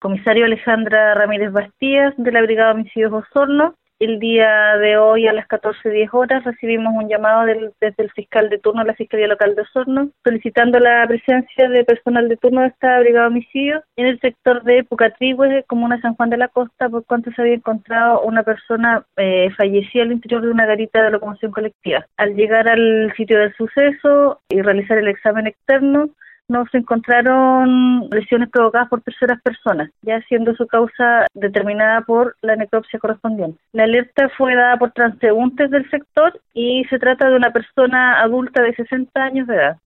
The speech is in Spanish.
Comisario Alejandra Ramírez Bastías de la Brigada de Homicidios Osorno. El día de hoy a las 14.10 horas recibimos un llamado del, desde el fiscal de turno de la Fiscalía Local de Osorno solicitando la presencia de personal de turno de esta Brigada de Homicidios en el sector de Pucatrihue, comuna San Juan de la Costa, por cuanto se había encontrado una persona eh, fallecida al interior de una garita de locomoción colectiva. Al llegar al sitio del suceso y realizar el examen externo, no se encontraron lesiones provocadas por terceras personas, ya siendo su causa determinada por la necropsia correspondiente. La alerta fue dada por transeúntes del sector y se trata de una persona adulta de 60 años de edad.